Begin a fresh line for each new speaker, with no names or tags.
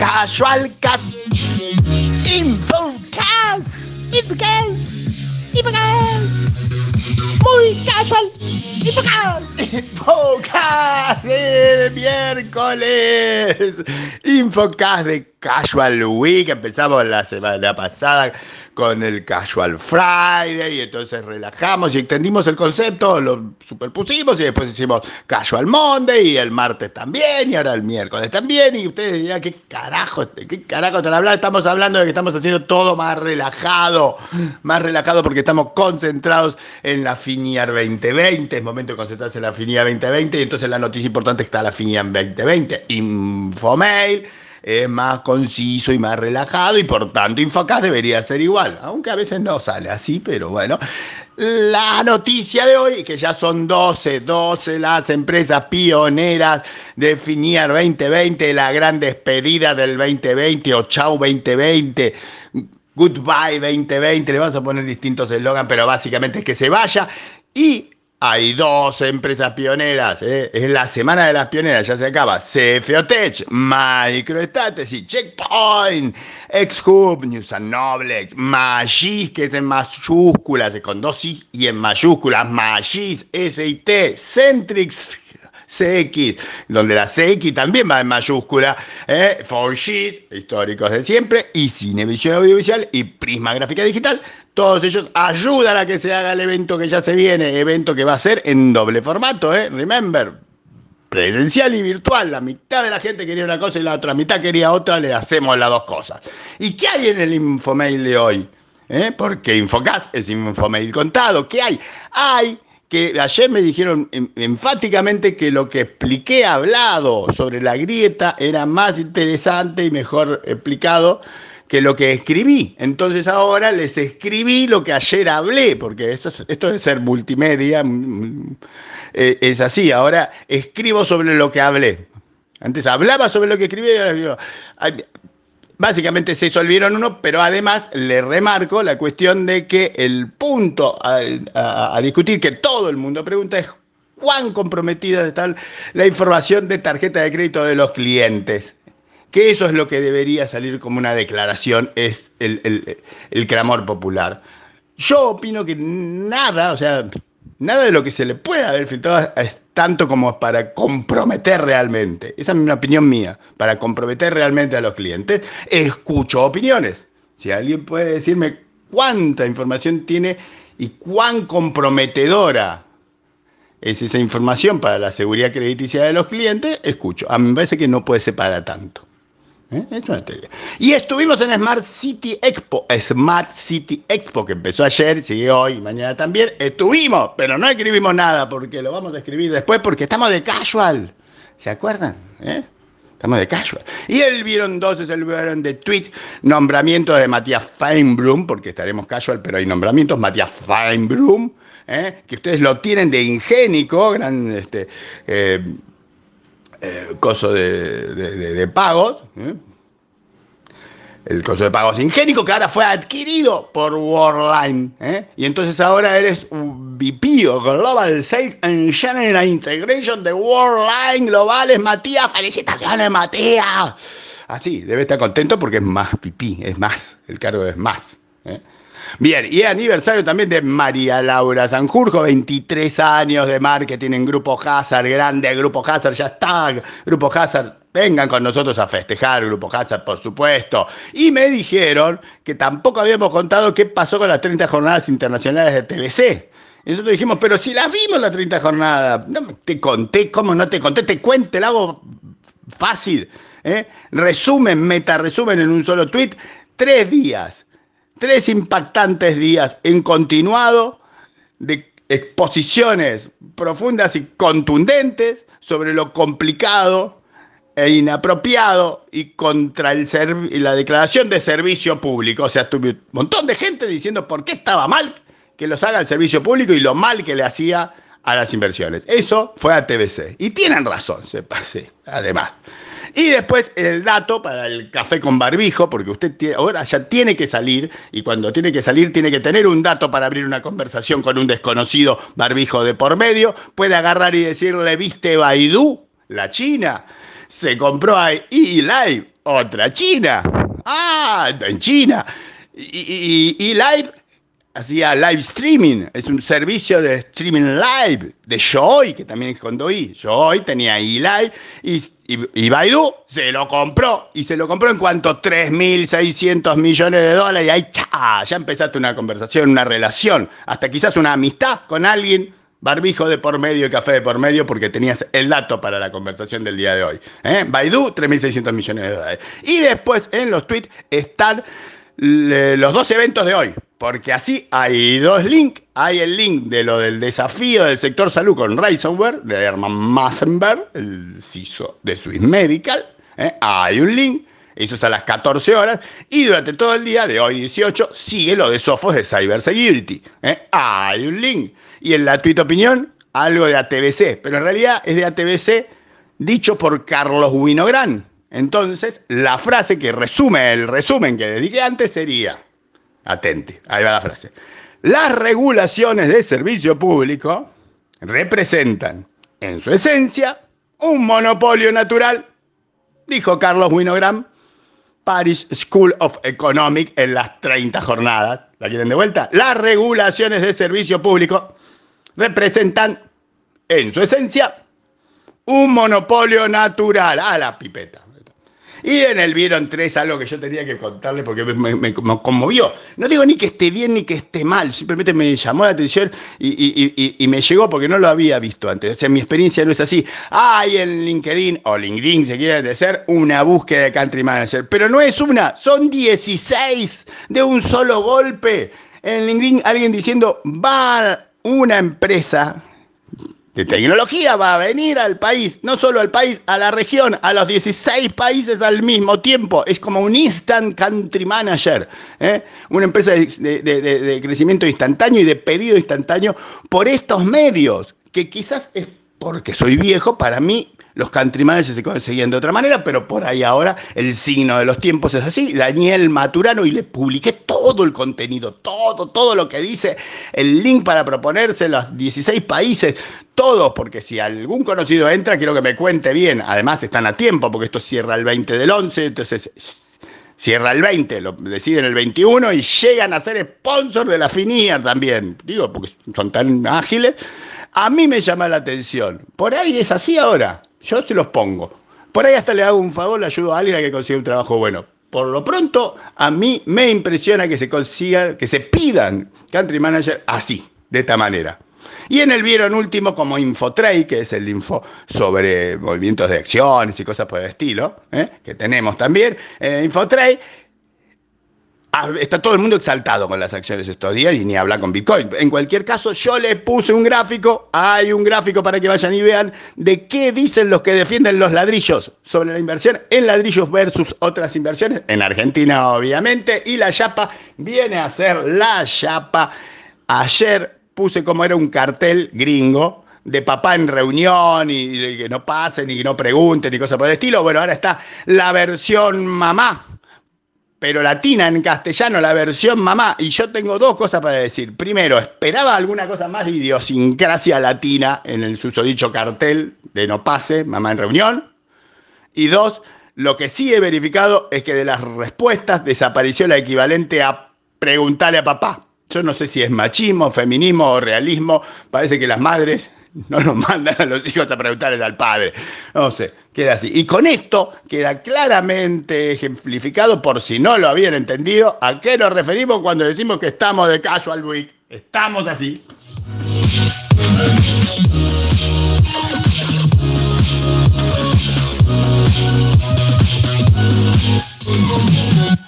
Casual Cat. Infocast. Infocast. Infocast. Muy casual. Infocast. Infocast de miércoles. Infocast de Casual Week. Empezamos la semana pasada con el Casual Friday y entonces relajamos y extendimos el concepto, lo superpusimos y después hicimos Casual Monday y el martes también y ahora el miércoles también y ustedes dirán, ¿qué carajo, qué carajo están hablando? Estamos hablando de que estamos haciendo todo más relajado, más relajado porque estamos concentrados en la FINIAR 2020, es momento de concentrarse en la FINIAR 2020 y entonces la noticia importante está la FINIAR 2020, Infomail es más conciso y más relajado y por tanto Infocast debería ser igual, aunque a veces no sale así, pero bueno. La noticia de hoy, que ya son 12, 12 las empresas pioneras de FINIAR 2020, la gran despedida del 2020 o Chau 2020. Goodbye 2020, le vamos a poner distintos eslogans, pero básicamente es que se vaya. Y hay dos empresas pioneras, ¿eh? es la semana de las pioneras, ya se acaba. CFOTech, MicroStrategy, Checkpoint, Xhub, News and Noblex, Magis, que es en mayúsculas, con dos I y en mayúsculas, Magis, SIT, Centrix, CX, donde la CX también va en mayúscula, ¿eh? 4G, históricos de siempre, y Cinevisión Audiovisual y Prisma Gráfica Digital. Todos ellos ayudan a que se haga el evento que ya se viene, evento que va a ser en doble formato, ¿eh? Remember, presencial y virtual. La mitad de la gente quería una cosa y la otra mitad quería otra, le hacemos las dos cosas. ¿Y qué hay en el Infomail de hoy? ¿Eh? Porque Infocast es Infomail contado. ¿Qué hay? Hay que ayer me dijeron enfáticamente que lo que expliqué hablado sobre la grieta era más interesante y mejor explicado que lo que escribí. Entonces ahora les escribí lo que ayer hablé, porque esto, es, esto de ser multimedia eh, es así. Ahora escribo sobre lo que hablé. Antes hablaba sobre lo que escribí y ahora digo, Básicamente se solvieron uno, pero además le remarco la cuestión de que el punto a, discutir que todo el mundo pregunta es cuán comprometida está la información de tarjeta de crédito de los clientes. Que eso es lo que debería salir como una declaración, es el, el clamor popular. Yo opino que nada, o sea, nada de lo que se le pueda haber filtrado tanto como para comprometer realmente. Esa es una opinión mía, para comprometer realmente a los clientes. Escucho opiniones. Si alguien puede decirme cuánta información tiene y cuán comprometedora es esa información para la seguridad crediticia de los clientes, escucho. A mí me parece que no puede ser para tanto. ¿Eh? Es una teoría. Y estuvimos en Smart City Expo, Smart City Expo, que empezó ayer, sigue hoy, mañana también. Estuvimos, pero no escribimos nada, porque lo vamos a escribir después, porque estamos de casual. ¿Se acuerdan? ¿Eh? Estamos de casual. Y el vieron entonces, el vieron de tweet, nombramiento de Matías Feinblum, porque estaremos casual, pero hay nombramientos, Matías Feinblum, ¿eh? que ustedes lo tienen de ingénico, gran este, eh, coso de, pagos, ¿eh? el coso de pagos ingénico que ahora fue adquirido por Worldline. ¿eh? Y entonces ahora eres un VP o Global Sales and General Integration de Worldline Globales. Matías, felicitaciones Matías. Así, debe estar contento porque es más pipí, es más, el cargo es más. ¿eh? Bien, y aniversario también de María Laura Sanjurjo, 23 años de marketing en Grupo Hazard, grande Grupo Hazard, ya está, Grupo Hazard, vengan con nosotros a festejar, Grupo Hazard, por supuesto. Y me dijeron que tampoco habíamos contado qué pasó con las 30 jornadas internacionales de TBC. Y nosotros dijimos, pero si las vimos las 30 jornadas, no te conté, ¿cómo no te conté? Te cuento, lo hago fácil. ¿eh? Resumen, meta resumen en un solo tweet, tres días tres impactantes días en continuado de exposiciones profundas y contundentes sobre lo complicado e inapropiado y contra el la declaración de servicio público. O sea, tuve un montón de gente diciendo por qué estaba mal que los haga el servicio público y lo mal que le hacía a las inversiones. Eso fue a TBC. Y tienen razón, se pase, además. Y después el dato para el café con barbijo, porque usted ahora ya tiene que salir y cuando tiene que salir tiene que tener un dato para abrir una conversación con un desconocido barbijo de por medio. Puede agarrar y decirle, ¿viste Baidú? La China. Se compró a E-Live, otra China. Ah, en China. Y, y, Live hacía live streaming, es un servicio de streaming live de Joy, que también es con DOI. Joy tenía eLive y, y, Baidu se lo compró. ¿Y se lo compró en cuanto 3.600 millones de dólares? Y ahí ya empezaste una conversación, una relación, hasta quizás una amistad con alguien. Barbijo de por medio y café de por medio porque tenías el dato para la conversación del día de hoy. ¿eh? Baidu, 3.600 millones de dólares. Y después en los tweets están los dos eventos de hoy, porque así hay dos links. Hay el link de lo del desafío del sector salud con Ransomware, de Herman Massenberg, el CISO de Swiss Medical. ¿eh? Hay un link, eso es a las 14 horas, y durante todo el día de hoy 18 sigue lo de Sofos de Cybersecurity. ¿eh? Hay un link. Y en la tweet opinión, algo de ATBC, pero en realidad es de ATBC dicho por Carlos Winogran, entonces, la frase que resume el resumen que dediqué antes sería, atente, ahí va la frase, las regulaciones de servicio público representan, en su esencia, un monopolio natural, dijo Carlos Winogrand, Paris School of Economics en las 30 jornadas. ¿La quieren de vuelta? Las regulaciones de servicio público representan, en su esencia, un monopolio natural. A la pipeta. Y en el Vieron 3 algo que yo tenía que contarle porque me, conmovió. No digo ni que esté bien ni que esté mal, simplemente me llamó la atención y, me llegó porque no lo había visto antes. O sea, mi experiencia no es así. Hay en LinkedIn, o LinkedIn se quiere decir, una búsqueda de country manager. Pero no es una, son 16 de un solo golpe. En LinkedIn alguien diciendo, va una empresa de tecnología va a venir al país, no solo al país, a la región, a los 16 países al mismo tiempo. Es como un instant country manager, ¿eh? una empresa de, crecimiento instantáneo y de pedido instantáneo por estos medios, que quizás es porque soy viejo, para mí los country managers se conseguían de otra manera, pero por ahí ahora el signo de los tiempos es así. Daniel Maturano y le publiqué todo el contenido, todo, todo lo que dice, el link para proponerse los 16 países, todos, porque si algún conocido entra, quiero que me cuente bien. Además están a tiempo, porque esto cierra el 20 del 11, entonces cierra el 20, lo deciden el 21 y llegan a ser sponsor de la FINIER también. Digo, porque son tan ágiles. A mí me llama la atención. Por ahí es así ahora. Yo se los pongo. Por ahí hasta le hago un favor, le ayudo a alguien a que consiga un trabajo bueno. Por lo pronto, a mí me impresiona que se consiga, que se pidan country manager así, de esta manera. Y en el vieron último como Infotrade, que es el info sobre movimientos de acciones y cosas por el estilo, ¿eh? que tenemos también. En Infotrade está todo el mundo exaltado con las acciones estos días y ni habla con Bitcoin. En cualquier caso, yo le puse un gráfico, hay un gráfico para que vayan y vean de qué dicen los que defienden los ladrillos sobre la inversión en ladrillos versus otras inversiones, en Argentina obviamente, y la chapa viene a ser la chapa. Ayer puse como era un cartel gringo de papá en reunión y que no pasen y que no pregunten y cosas por el estilo. Bueno, ahora está la versión mamá pero latina en castellano, la versión mamá. Y yo tengo dos cosas para decir. Primero, esperaba alguna cosa más de idiosincrasia latina en el susodicho cartel de no pase, mamá en reunión. Y dos, lo que sí he verificado es que de las respuestas desapareció la equivalente a preguntarle a papá. Yo no sé si es machismo, feminismo o realismo. Parece que las madres no nos mandan a los hijos a preguntarles al padre. No sé, queda así. Y con esto queda claramente ejemplificado, por si no lo habían entendido, a qué nos referimos cuando decimos que estamos de casual week. Estamos así.